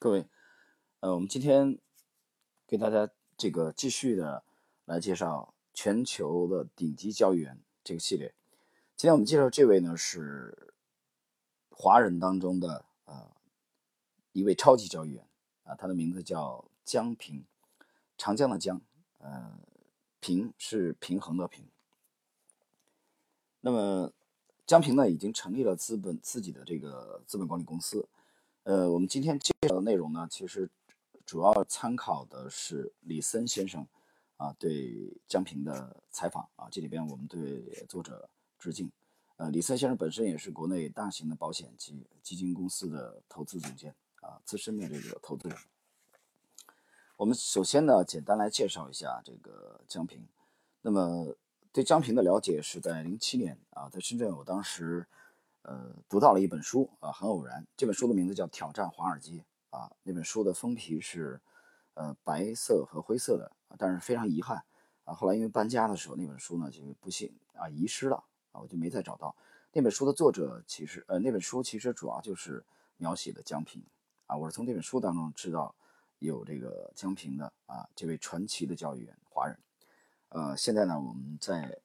各位，呃，我们今天给大家这个继续的来介绍全球的顶级交易员这个系列。今天我们介绍这位呢是华人当中的呃一位超级交易员啊，他的名字叫江平，长江的江，呃，平是平衡的平。那么江平呢已经成立了资本自己的这个资本管理公司。呃，我们今天介绍的内容呢，其实主要参考的是李森先生啊对江平的采访啊，这里边我们对作者致敬。呃，李森先生本身也是国内大型的保险及基金公司的投资总监啊，资深的这个投资人。我们首先呢，简单来介绍一下这个江平。那么对江平的了解是在零七年啊，在深圳，我当时。呃，读到了一本书啊，很偶然。这本书的名字叫《挑战华尔街》啊。那本书的封皮是呃白色和灰色的，但是非常遗憾啊。后来因为搬家的时候，那本书呢就不幸啊遗失了啊，我就没再找到。那本书的作者其实呃，那本书其实主要就是描写的江平啊。我是从这本书当中知道有这个江平的啊这位传奇的教育员华人。呃，现在呢我们在。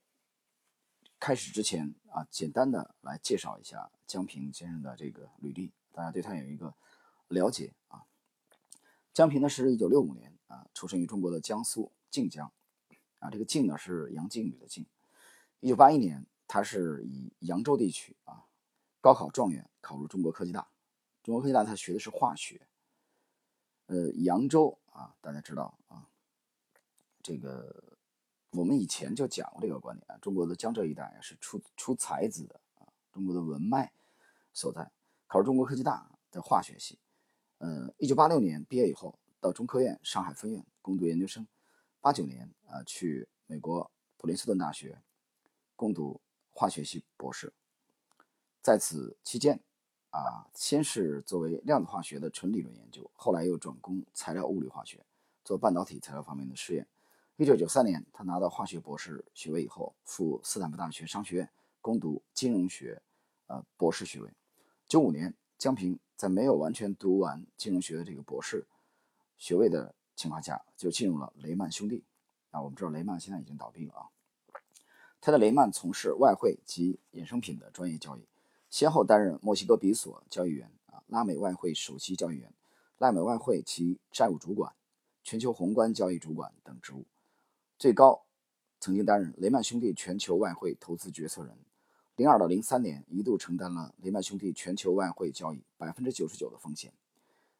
开始之前啊，简单的来介绍一下江平先生的这个履历，大家对他有一个了解啊。江平呢是一九六五年啊出生于中国的江苏靖江啊，这个靖呢是杨靖宇的靖。一九八一年，他是以扬州地区啊高考状元考入中国科技大。中国科技大他学的是化学。呃，扬州啊，大家知道啊，这个。我们以前就讲过这个观点啊，中国的江浙一带是出出才子的啊，中国的文脉所在。考入中国科技大的化学系，呃，一九八六年毕业以后，到中科院上海分院攻读研究生。八九年啊，去美国普林斯顿大学攻读化学系博士。在此期间啊，先是作为量子化学的纯理论研究，后来又转攻材料物理化学，做半导体材料方面的试验。一九九三年，他拿到化学博士学位以后，赴斯坦福大学商学院攻读金融学，呃，博士学位。九五年，江平在没有完全读完金融学的这个博士学位的情况下，就进入了雷曼兄弟。啊，我们知道雷曼现在已经倒闭了啊。他在雷曼从事外汇及衍生品的专业交易，先后担任墨西哥比索交易员、啊拉美外汇首席交易员、拉美外汇及债务主管、全球宏观交易主管等职务。最高曾经担任雷曼兄弟全球外汇投资决策人，零二到零三年一度承担了雷曼兄弟全球外汇交易百分之九十九的风险，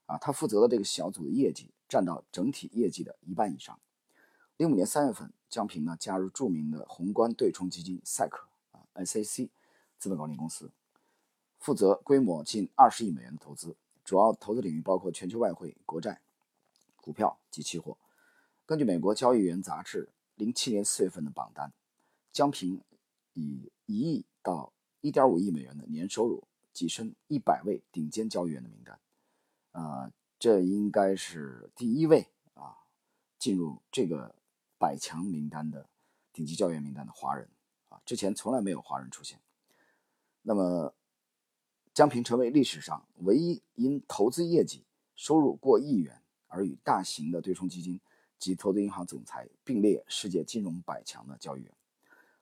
啊，他负责的这个小组的业绩占到整体业绩的一半以上。零五年三月份，江平呢加入著名的宏观对冲基金赛克啊 SAC 资本管理公司，负责规模近二十亿美元的投资，主要投资领域包括全球外汇、国债、股票及期货。根据美国交易员杂志零七年四月份的榜单，江平以一亿到一点五亿美元的年收入跻身一百位顶尖交易员的名单。啊，这应该是第一位啊进入这个百强名单的顶级交易员名单的华人啊，之前从来没有华人出现。那么，江平成为历史上唯一因投资业绩收入过亿元而与大型的对冲基金。及投资银行总裁并列世界金融百强的交易员。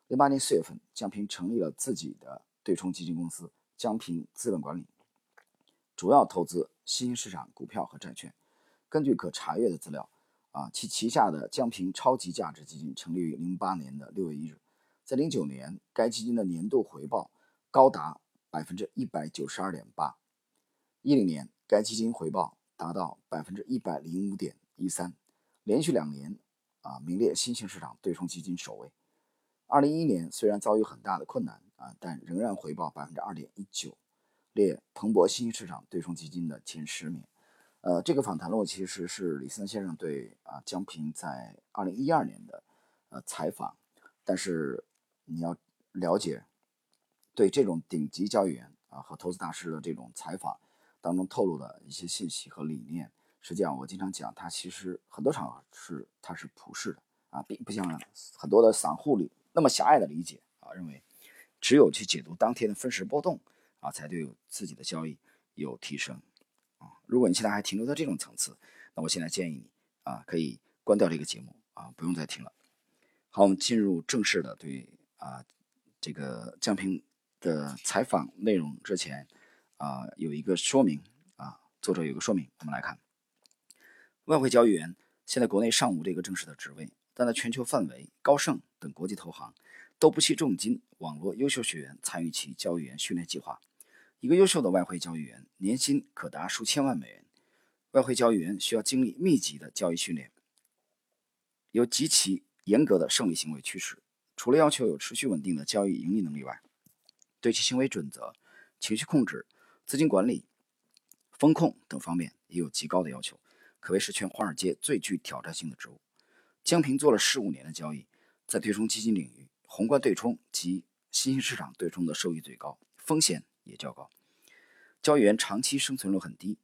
零八年四月份，江平成立了自己的对冲基金公司江平资本管理，主要投资新兴市场股票和债券。根据可查阅的资料，啊，其旗下的江平超级价值基金成立于零八年的六月一日，在零九年，该基金的年度回报高达百分之一百九十二点八。一零年，该基金回报达到百分之一百零五点一三。连续两年，啊，名列新兴市场对冲基金首位。二零一一年虽然遭遇很大的困难啊，但仍然回报百分之二点一九，列彭博新兴市场对冲基金的前十名。呃，这个访谈录其实是李森先生对啊江平在二零一二年的呃采访。但是你要了解，对这种顶级交易员啊和投资大师的这种采访当中透露的一些信息和理念。实际上，我经常讲，它其实很多场合是它是普世的啊，并不像很多的散户里那么狭隘的理解啊，认为只有去解读当天的分时波动啊，才对自己的交易有提升。啊。如果你现在还停留在这种层次，那我现在建议你啊，可以关掉这个节目啊，不用再听了。好，我们进入正式的对啊这个江平的采访内容之前啊，有一个说明啊，作者有个说明，我们来看，外汇交易员现在国内尚无这个正式的职位，但在全球范围，高盛等国际投行都不惜重金网络优秀学员参与其交易员训练计划。一个优秀的外汇交易员年薪可达数千万美元。外汇交易员需要经历密集的交易训练，有极其严格的胜利行为趋势。除了要求有持续稳定的交易盈利能力外，对其行为准则、情绪控制、资金管理、风控等方面也有极高的要求，可谓是全华尔街最具挑战性的职务。江平做了十五年的交易，在对冲基金领域，宏观对冲及新兴市场对冲的收益最高，风险。也较高，交易员长期生存率很低，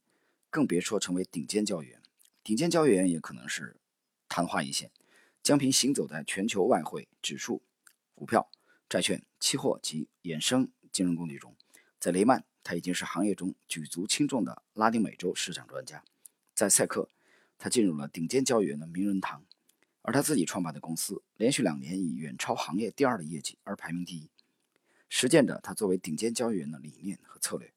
更别说成为顶尖交易员。顶尖交易员也可能是昙花一现。江平行走在全球外汇、指数、股票、债券、期货及衍生金融工具中。在雷曼，他已经是行业中举足轻重的拉丁美洲市场专家；在赛克，他进入了顶尖交易员的名人堂。而他自己创办的公司，连续两年以远超行业第二的业绩而排名第一。实践着他作为顶尖交易员的理念和策略，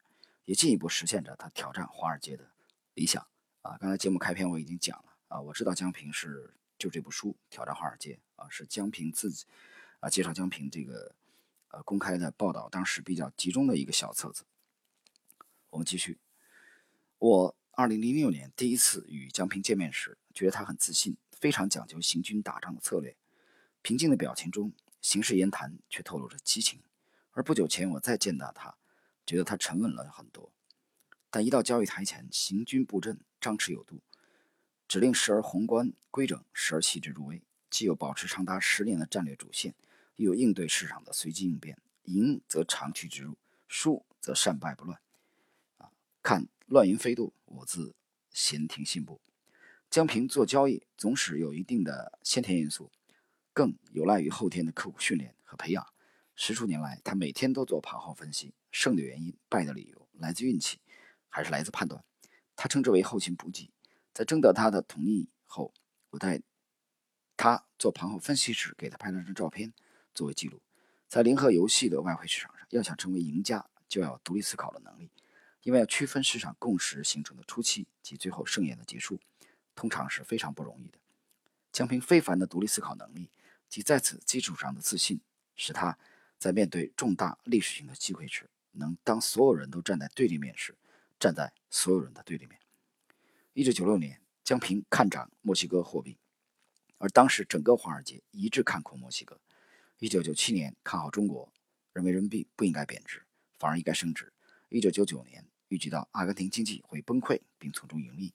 也进一步实现着他挑战华尔街的理想啊！刚才节目开篇我已经讲了啊，我知道江平是就这部书《挑战华尔街》啊，是江平自己啊介绍江平这个呃公开的报道，当时比较集中的一个小册子。我们继续，我二零零六年第一次与江平见面时，觉得他很自信，非常讲究行军打仗的策略，平静的表情中，行事言谈却透露着激情。而不久前，我再见到他，觉得他沉稳了很多。但一到交易台前，行军布阵，张弛有度，指令时而宏观规整，时而细致入微，既有保持长达十年的战略主线，又有应对市场的随机应变。赢则长驱直入，输则善败不乱。啊，看乱云飞渡，我自闲庭信步。江平做交易总是有一定的先天因素，更有赖于后天的刻苦训练和培养。十数年来，他每天都做盘后分析，胜的原因、败的理由来自运气，还是来自判断？他称之为后勤补给。在征得他的同意后，我在他做盘后分析时给他拍了张照片作为记录。在零和游戏的外汇市场上，要想成为赢家，就要独立思考的能力，因为要区分市场共识形成的初期及最后盛宴的结束，通常是非常不容易的。江平非凡的独立思考能力及在此基础上的自信，使他。在面对重大历史性的机会时，能当所有人都站在对立面时，站在所有人的对立面。一九九六年，江平看涨墨西哥货币，而当时整个华尔街一致看空墨西哥。一九九七年，看好中国，认为人民币不应该贬值，反而应该升值。一九九九年，预计到阿根廷经济会崩溃并从中盈利，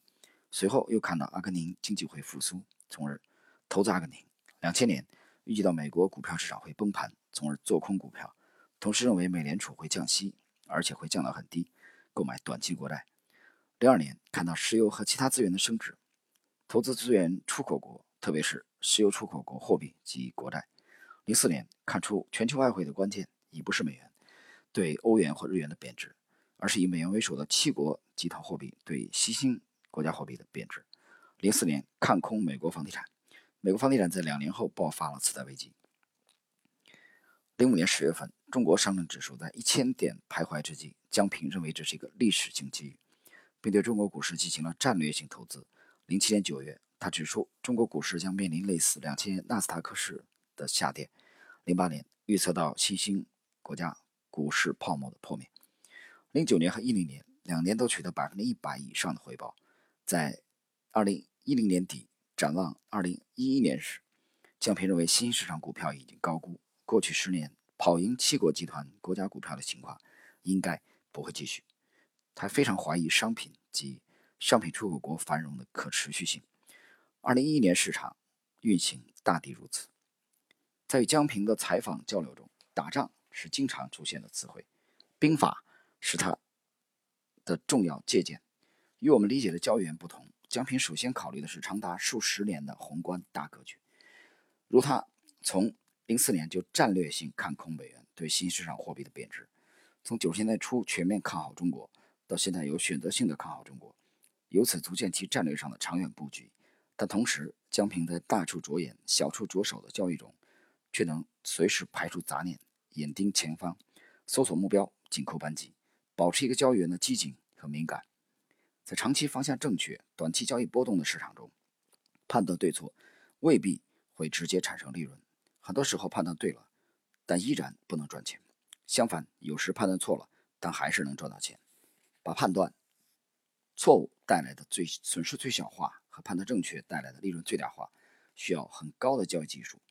随后又看到阿根廷经济会复苏，从而投资阿根廷。两千年，预计到美国股票市场会崩盘。从而做空股票，同时认为美联储会降息，而且会降到很低，购买短期国债。零二年看到石油和其他资源的升值，投资资源出口国，特别是石油出口国货币及国债。零四年看出全球外汇的关键已不是美元对欧元或日元的贬值，而是以美元为首的七国集团货币对新兴国家货币的贬值。零四年看空美国房地产，美国房地产在两年后爆发了次贷危机。零五年十月份，中国上证指数在一千点徘徊之际，江平认为这是一个历史性机遇，并对中国股市进行了战略性投资。零七年九月，他指出中国股市将面临类似两千年纳斯达克市的下跌。零八年，预测到新兴国家股市泡沫的破灭。零九年和一零年两年都取得百分之一百以上的回报。在二零一零年底展望二零一一年时，江平认为新兴市场股票已经高估。过去十年跑赢七国集团国家股票的情况，应该不会继续。他非常怀疑商品及商品出口国繁荣的可持续性。二零一一年市场运行大抵如此。在与江平的采访交流中，打仗是经常出现的词汇，兵法是他的重要借鉴。与我们理解的交易员不同，江平首先考虑的是长达数十年的宏观大格局，如他从。零四年就战略性看空美元对新市场货币的贬值，从九十年代初全面看好中国，到现在有选择性的看好中国，由此足见其战略上的长远布局。但同时，江平在大处着眼、小处着手的交易中，却能随时排除杂念，眼盯前方，搜索目标，紧扣扳机，保持一个交易员的机警和敏感。在长期方向正确、短期交易波动的市场中，判断对错未必会直接产生利润。很多时候判断对了，但依然不能赚钱。相反，有时判断错了，但还是能赚到钱。把判断错误带来的最损失最小化。和判断正确带来的利润最大化，需要很高的交易技术。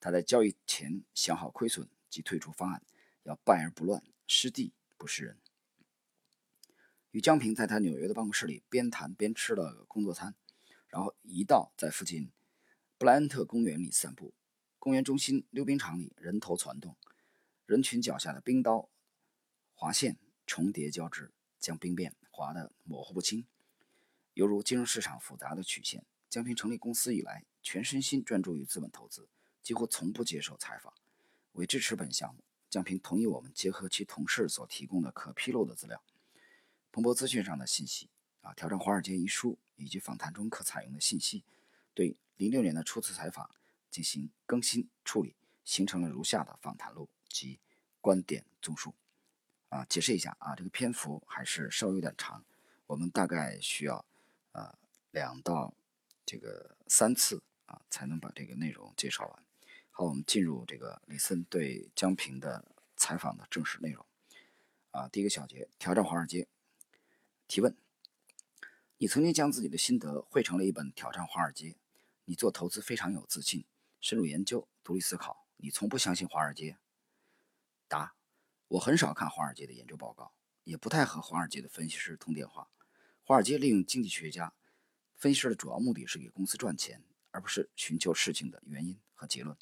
他在交易前想好亏损及退出方案，要败而不乱，失地不失人。与江平在他纽约的办公室里边谈边吃了工作餐，然后一道在附近布莱恩特公园里散步。公园中心溜冰场里人头攒动，人群脚下的冰刀划线重叠交织，将冰面划得模糊不清。犹如金融市场复杂的曲线。江平成立公司以来，全身心专注于资本投资，几乎从不接受采访。为支持本项目，江平同意我们结合其同事所提供的可披露的资料、彭博资讯上的信息、啊，挑战华尔街一书以及访谈中可采用的信息，对零六年的初次采访进行更新处理，形成了如下的访谈录及观点综述。啊，解释一下啊，这个篇幅还是稍微有点长，我们大概需要。啊，两到这个三次啊，才能把这个内容介绍完。好，我们进入这个李森对江平的采访的正式内容。啊，第一个小节，挑战华尔街。提问：你曾经将自己的心得汇成了一本《挑战华尔街》。你做投资非常有自信，深入研究，独立思考。你从不相信华尔街。答：我很少看华尔街的研究报告，也不太和华尔街的分析师通电话。华尔街利用经济学家、分析师的主要目的是给公司赚钱，而不是寻求事情的原因和结论。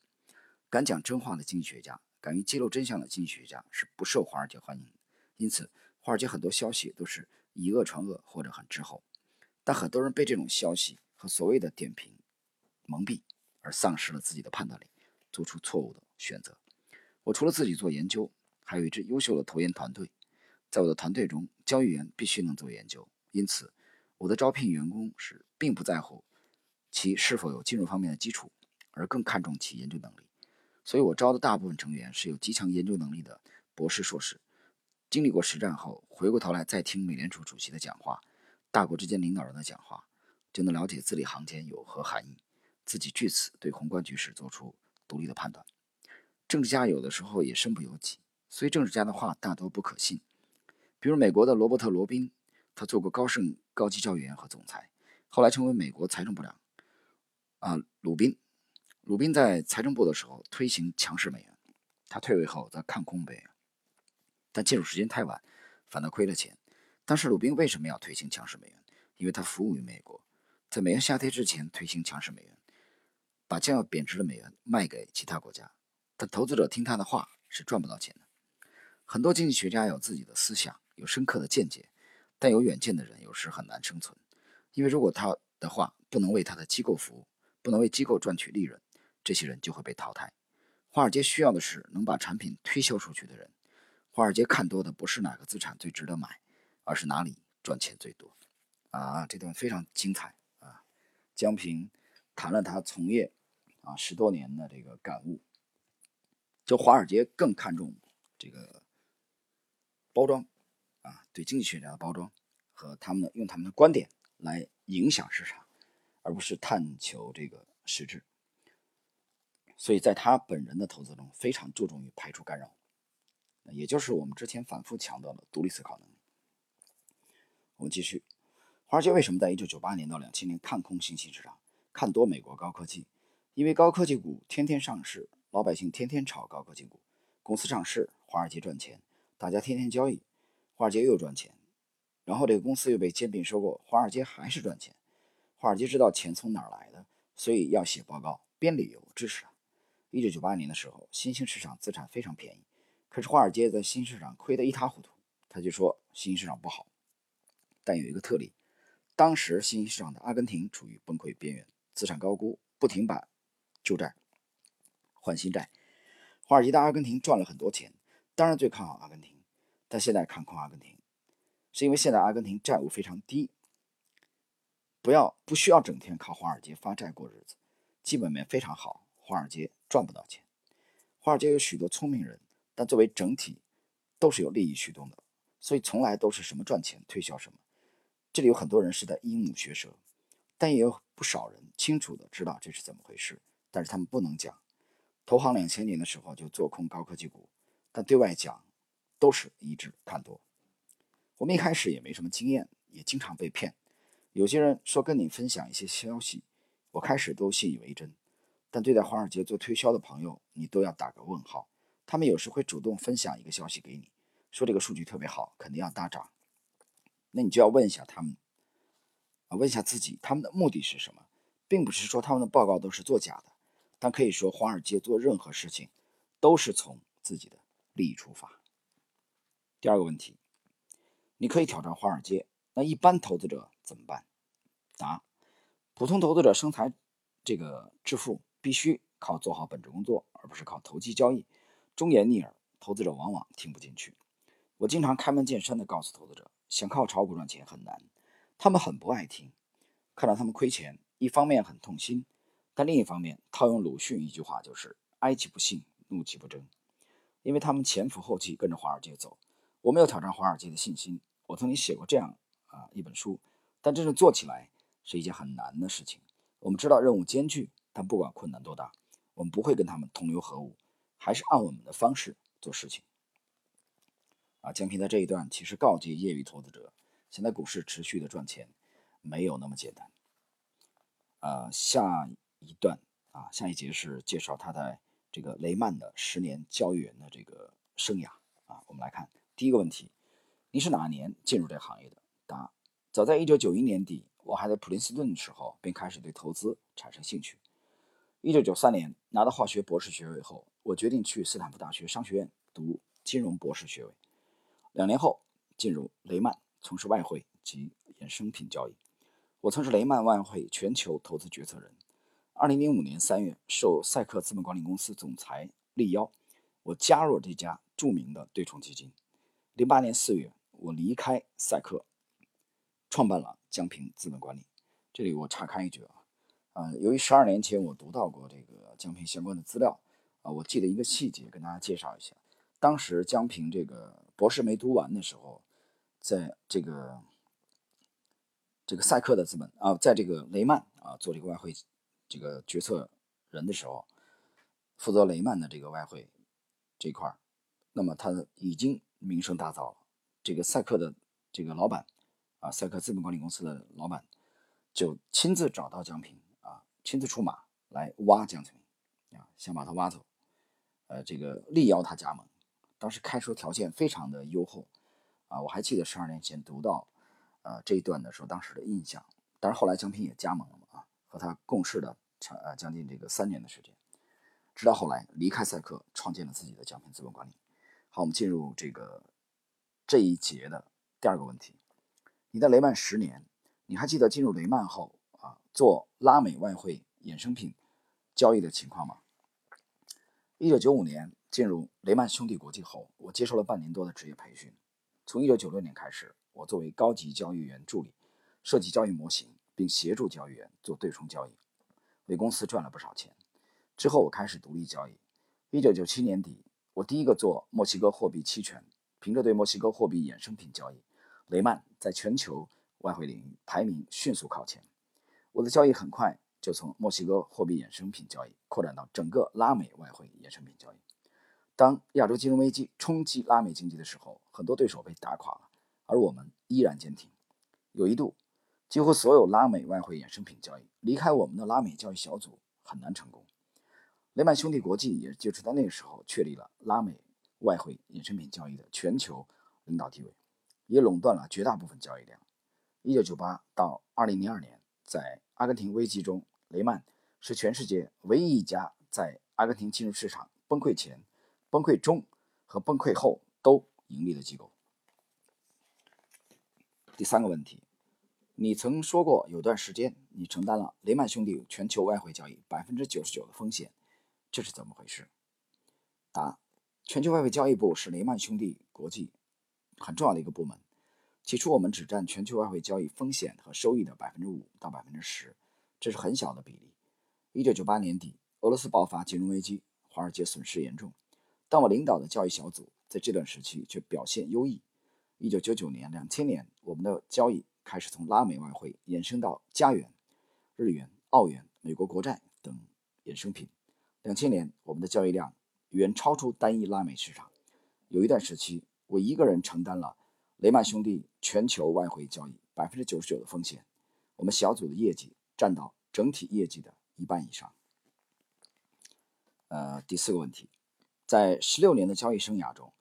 敢讲真话的经济学家，敢于揭露真相的经济学家是不受华尔街欢迎的。因此，华尔街很多消息都是以讹传讹或者很滞后。但很多人被这种消息和所谓的点评蒙蔽，而丧失了自己的判断力，做出错误的选择。我除了自己做研究，还有一支优秀的投研团队。在我的团队中，交易员必须能做研究。因此，我的招聘员工是并不在乎其是否有金融方面的基础，而更看重其研究能力。所以，我招的大部分成员是有极强研究能力的博士、硕士，经历过实战后，回过头来再听美联储主席的讲话、大国之间领导人的讲话，就能了解字里行间有何含义，自己据此对宏观局势做出独立的判断。政治家有的时候也身不由己，所以政治家的话大多不可信。比如美国的罗伯特·罗宾。他做过高盛高级交易员和总裁，后来成为美国财政部长。啊，鲁宾，鲁宾在财政部的时候推行强势美元，他退位后则看空美元，但介入时间太晚，反倒亏了钱。当时鲁宾为什么要推行强势美元？因为他服务于美国，在美元下跌之前推行强势美元，把将要贬值的美元卖给其他国家。但投资者听他的话是赚不到钱的。很多经济学家有自己的思想，有深刻的见解。但有远见的人有时很难生存，因为如果他的话不能为他的机构服务，不能为机构赚取利润，这些人就会被淘汰。华尔街需要的是能把产品推销出去的人。华尔街看多的不是哪个资产最值得买，而是哪里赚钱最多。啊，这段非常精彩啊！江平谈了他从业啊十多年的这个感悟。就华尔街更看重这个包装。啊，对经济学家的包装和他们的用他们的观点来影响市场，而不是探求这个实质。所以在他本人的投资中，非常注重于排除干扰，也就是我们之前反复强调的独立思考能力。我们继续，华尔街为什么在1998年到2000年看空新兴市场，看多美国高科技？因为高科技股天天上市，老百姓天天炒高科技股，公司上市，华尔街赚钱，大家天天交易。华尔街又赚钱，然后这个公司又被兼并收购，华尔街还是赚钱。华尔街知道钱从哪儿来的，所以要写报告编理由支持它。一九九八年的时候，新兴市场资产非常便宜，可是华尔街在新兴市场亏得一塌糊涂，他就说新兴市场不好。但有一个特例，当时新兴市场的阿根廷处于崩溃边缘，资产高估，不停把旧债换新债。华尔街的阿根廷赚了很多钱，当然最看好阿根廷。但现在看空阿根廷，是因为现在阿根廷债务非常低，不要不需要整天靠华尔街发债过日子，基本面非常好，华尔街赚不到钱。华尔街有许多聪明人，但作为整体都是有利益驱动的，所以从来都是什么赚钱推销什么。这里有很多人是在鹦鹉学舌，但也有不少人清楚的知道这是怎么回事，但是他们不能讲。投行两千年的时候就做空高科技股，但对外讲都是一致看多。我们一开始也没什么经验，也经常被骗。有些人说跟你分享一些消息，我开始都信以为真。但对待华尔街做推销的朋友，你都要打个问号。他们有时会主动分享一个消息给你，说这个数据特别好，肯定要大涨。那你就要问一下他们，啊，问一下自己，他们的目的是什么？并不是说他们的报告都是作假的，但可以说华尔街做任何事情都是从自己的利益出发。第二个问题，你可以挑战华尔街，那一般投资者怎么办？答：普通投资者生财这个致富。必须靠做好本职工作，而不是靠投机交易。忠言逆耳，投资者往往听不进去。我经常开门见山地告诉投资者，想靠炒股赚钱很难。他们很不爱听，看到他们亏钱，一方面很痛心，但另一方面套用鲁迅一句话就是“哀其不幸，怒其不争”。因为他们前赴后继跟着华尔街走。我没有挑战华尔街的信心。我曾经写过这样啊一本书，但真正做起来是一件很难的事情。我们知道任务艰巨。但不管困难多大，我们不会跟他们同流合污，还是按我们的方式做事情。啊，江平在这一段其实告诫业余投资者，现在股市持续的赚钱没有那么简单。啊，下一段啊，下一节是介绍他在这个雷曼的十年交易员的这个生涯。啊，我们来看第一个问题：你是哪年进入这行业的？答：早在一九九一年底，我还在普林斯顿的时候，便开始对投资产生兴趣。一九九三年拿到化学博士学位后，我决定去斯坦福大学商学院读金融博士学位。两年后进入雷曼从事外汇及衍生品交易。我曾是雷曼外汇全球投资决策人。二零零五年三月，受赛克资本管理公司总裁力邀，我加入这家著名的对冲基金。零八年四月，我离开赛克，创办了江平资本管理。这里我插开一句啊。啊，由于十二年前我读到过这个江平相关的资料，啊，我记得一个细节跟大家介绍一下。当时江平这个博士没读完的时候，在这个这个赛克的资本啊，在这个雷曼啊做这个外汇这个决策人的时候，负责雷曼的这个外汇这块儿，那么他已经名声大噪了。这个赛克的这个老板啊，赛克资本管理公司的老板就亲自找到江平。亲自出马来挖江泽民啊，想把他挖走，呃，这个力邀他加盟，当时开出条件非常的优厚啊，我还记得十二年前读到呃这一段的时候，当时的印象。但是后来江平也加盟了嘛啊，和他共事的长呃将近这个三年的时间，直到后来离开赛克，创建了自己的江平资本管理。好，我们进入这个这一节的第二个问题，你在雷曼十年，你还记得进入雷曼后？做拉美外汇衍生品交易的情况吗？一九九五年进入雷曼兄弟国际后，我接受了半年多的职业培训。从一九九六年开始，我作为高级交易员助理，设计交易模型，并协助交易员做对冲交易，为公司赚了不少钱。之后，我开始独立交易。一九九七年底，我第一个做墨西哥货币期权，凭着对墨西哥货币衍生品交易，雷曼在全球外汇领域排名迅速靠前。我的交易很快就从墨西哥货币衍生品交易扩展到整个拉美外汇衍生品交易。当亚洲金融危机冲击拉美经济的时候，很多对手被打垮了，而我们依然坚挺。有一度，几乎所有拉美外汇衍生品交易离开我们的拉美交易小组很难成功。雷曼兄弟国际也就是在那个时候确立了拉美外汇衍生品交易的全球领导地位，也垄断了绝大部分交易量。一九九八到二零零二年，在阿根廷危机中，雷曼是全世界唯一一家在阿根廷金融市场崩溃前、崩溃中和崩溃后都盈利的机构。第三个问题，你曾说过有段时间你承担了雷曼兄弟全球外汇交易百分之九十九的风险，这是怎么回事？答：全球外汇交易部是雷曼兄弟国际很重要的一个部门，起初我们只占全球外汇交易风险和收益的百分之五到百分之十，这是很小的比例。一九九八年底，俄罗斯爆发金融危机，华尔街损失严重，但我领导的交易小组在这段时期却表现优异。一九九九年、两千年，我们的交易开始从拉美外汇衍生到加元、日元、澳元、美国国债等衍生品。两千年，我们的交易量远超出单一拉美市场。有一段时期，我一个人承担了雷曼兄弟全球外汇交易百分之九十九的风险。我们小组的业绩占到整体业绩的。一半以上。呃，第四个问题，在十六年的交易生涯中，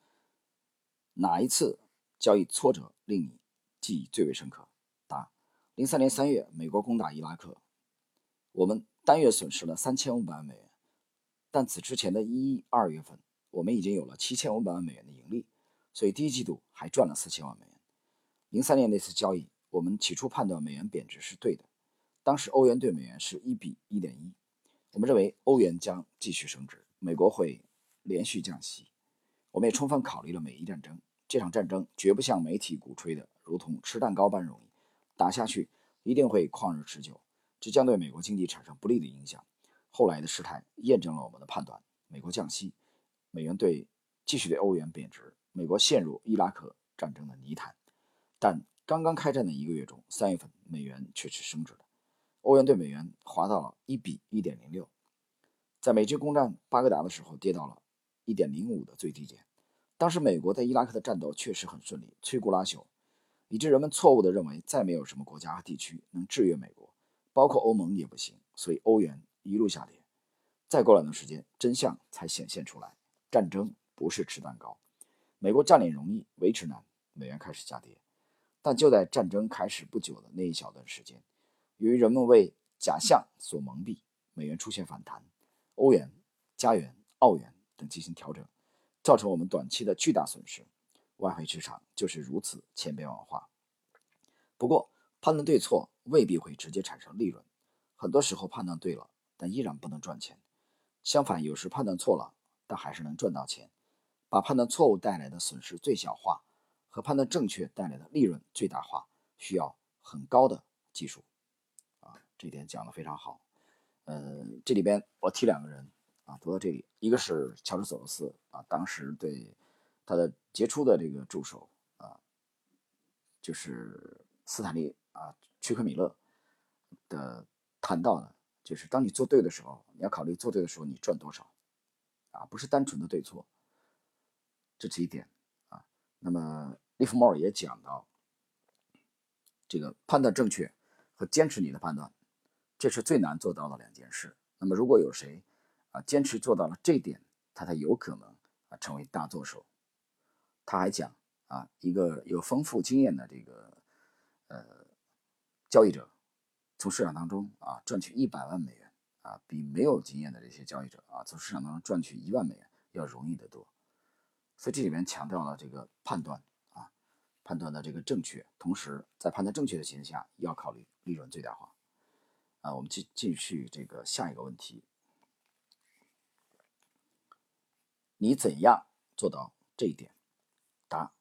哪一次交易挫折令你记忆最为深刻？答：零三年三月，美国攻打伊拉克，我们单月损失了三千五百万美元，但此之前的一二月份，我们已经有了七千五百万美元的盈利，所以第一季度还赚了四千万美元。零三年那次交易，我们起初判断美元贬值是对的。当时欧元对美元是一比一点一，我们认为欧元将继续升值，美国会连续降息。我们也充分考虑了美伊战争，这场战争绝不像媒体鼓吹的如同吃蛋糕般容易，打下去一定会旷日持久，这将对美国经济产生不利的影响。后来的事态验证了我们的判断：美国降息，美元对继续对欧元贬值，美国陷入伊拉克战争的泥潭。但刚刚开战的一个月中，三月份美元却是升值的。欧元对美元滑到了一比一点零六，在美军攻占巴格达的时候跌到了一点零五的最低点。当时美国在伊拉克的战斗确实很顺利，摧枯拉朽，以致人们错误地认为再没有什么国家和地区能制约美国，包括欧盟也不行。所以欧元一路下跌。再过两段时间，真相才显现出来：战争不是吃蛋糕，美国占领容易，维持难，美元开始下跌。但就在战争开始不久的那一小段时间。由于人们为假象所蒙蔽，美元出现反弹，欧元、加元、澳元等进行调整，造成我们短期的巨大损失。外汇市场就是如此千变万化。不过，判断对错未必会直接产生利润，很多时候判断对了，但依然不能赚钱。相反，有时判断错了，但还是能赚到钱。把判断错误带来的损失最小化，和判断正确带来的利润最大化，需要很高的技术。啊这点讲的非常好，呃，这里边我提两个人啊，读到这里，一个是乔治索罗斯啊，当时对他的杰出的这个助手啊，就是斯坦利啊，屈克米勒的谈到的，就是当你做对的时候，你要考虑做对的时候你赚多少啊，不是单纯的对错，这是一点啊。那么利弗莫尔也讲到，这个判断正确和坚持你的判断。这是最难做到的两件事。那么，如果有谁啊坚持做到了这点，他才有可能啊成为大作手。他还讲啊，一个有丰富经验的这个呃交易者，从市场当中啊赚取一百万美元啊，比没有经验的这些交易者啊从市场当中赚取一万美元要容易得多。所以这里面强调了这个判断啊，判断的这个正确，同时在判断正确的情况下，要考虑利润最大化。啊，我们继继续这个下一个问题，你怎样做到这一点？答：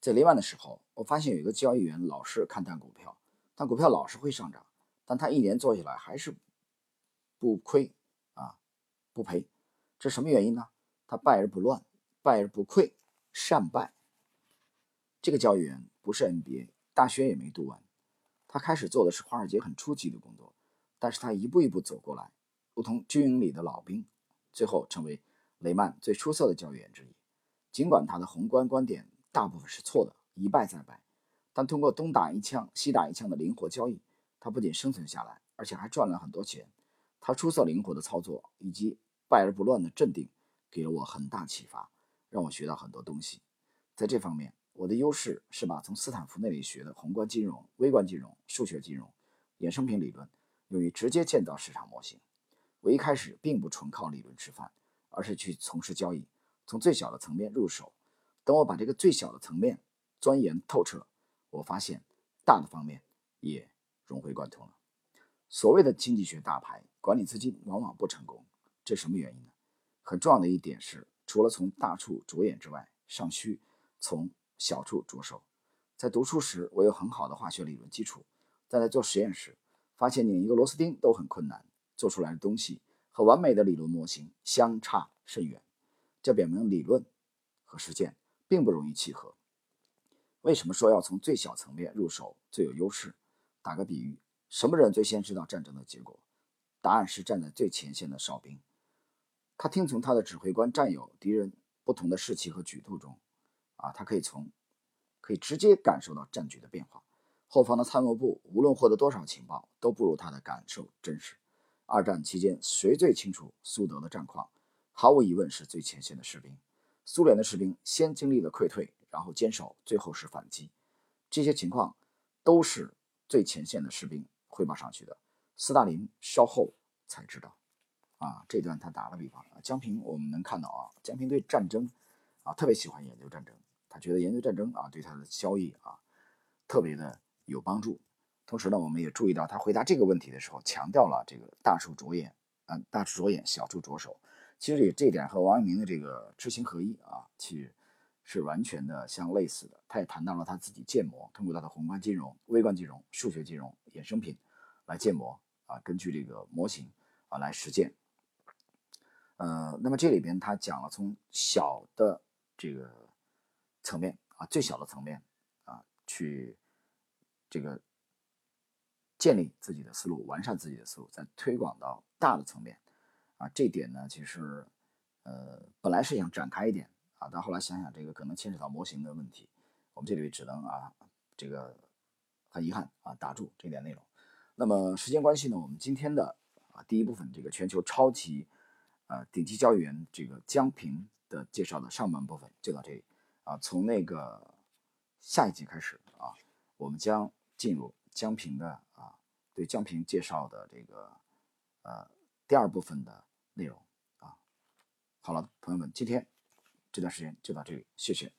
在雷曼的时候，我发现有一个交易员老是看淡股票，但股票老是会上涨，但他一年做下来还是不亏啊，不赔，这什么原因呢？他败而不乱，败而不溃，善败。这个交易员不是 MBA，大学也没读完，他开始做的是华尔街很初级的工作。但是他一步一步走过来，如同军营里的老兵，最后成为雷曼最出色的交易员之一。尽管他的宏观观点大部分是错的，一败再败，但通过东打一枪西打一枪的灵活交易，他不仅生存下来，而且还赚了很多钱。他出色灵活的操作以及败而不乱的镇定，给了我很大启发，让我学到很多东西。在这方面，我的优势是把从斯坦福那里学的宏观金融、微观金融、数学金融、衍生品理论。用于直接建造市场模型。我一开始并不纯靠理论吃饭，而是去从事交易，从最小的层面入手。等我把这个最小的层面钻研透彻，我发现大的方面也融会贯通了。所谓的经济学大牌管理资金往往不成功，这什么原因呢？很重要的一点是，除了从大处着眼之外，尚需从小处着手。在读书时，我有很好的化学理论基础，但在做实验时，发现拧一个螺丝钉都很困难，做出来的东西和完美的理论模型相差甚远。这表明理论和实践并不容易契合。为什么说要从最小层面入手最有优势？打个比喻，什么人最先知道战争的结果？答案是站在最前线的哨兵。他听从他的指挥官战友敌人不同的士气和举动中，啊，他可以从可以直接感受到战局的变化。后方的参谋部无论获得多少情报，都不如他的感受真实。二战期间，谁最清楚苏德的战况？毫无疑问是最前线的士兵。苏联的士兵先经历了溃退。然后坚守，最后是反击，这些情况都是最前线的士兵汇报上去的。斯大林稍后才知道，啊，这段他打了比方。江平我们能看到啊，江平对战争啊特别喜欢研究战争，他觉得研究战争啊对他的交易啊特别的有帮助。同时呢，我们也注意到他回答这个问题的时候强调了这个大处着眼，嗯，大处着眼，小处着手。其实也这点和王阳明的这个知行合一啊，其实。是完全的相类似的。他也谈到了他自己建模，通过他的宏观金融、微观金融、数学金融衍生品来建模啊，根据这个模型啊来实践。呃，那么这里边他讲了从小的这个层面啊，最小的层面啊，去这个建立自己的思路，完善自己的思路，再推广到大的层面啊。这点呢，其实呃本来是想展开一点。啊，但后来想想，这个可能牵扯到模型的问题，我们这里只能啊，这个很遗憾啊，打住这点内容。那么时间关系呢，我们今天的啊第一部分这个全球超级呃顶级交易员这个江平的介绍的上半部分就到这里啊。从那个下一集开始啊，我们将进入江平的啊对江平介绍的这个呃第二部分的内容啊。好了，朋友们，今天。这段时间就到这里，谢谢。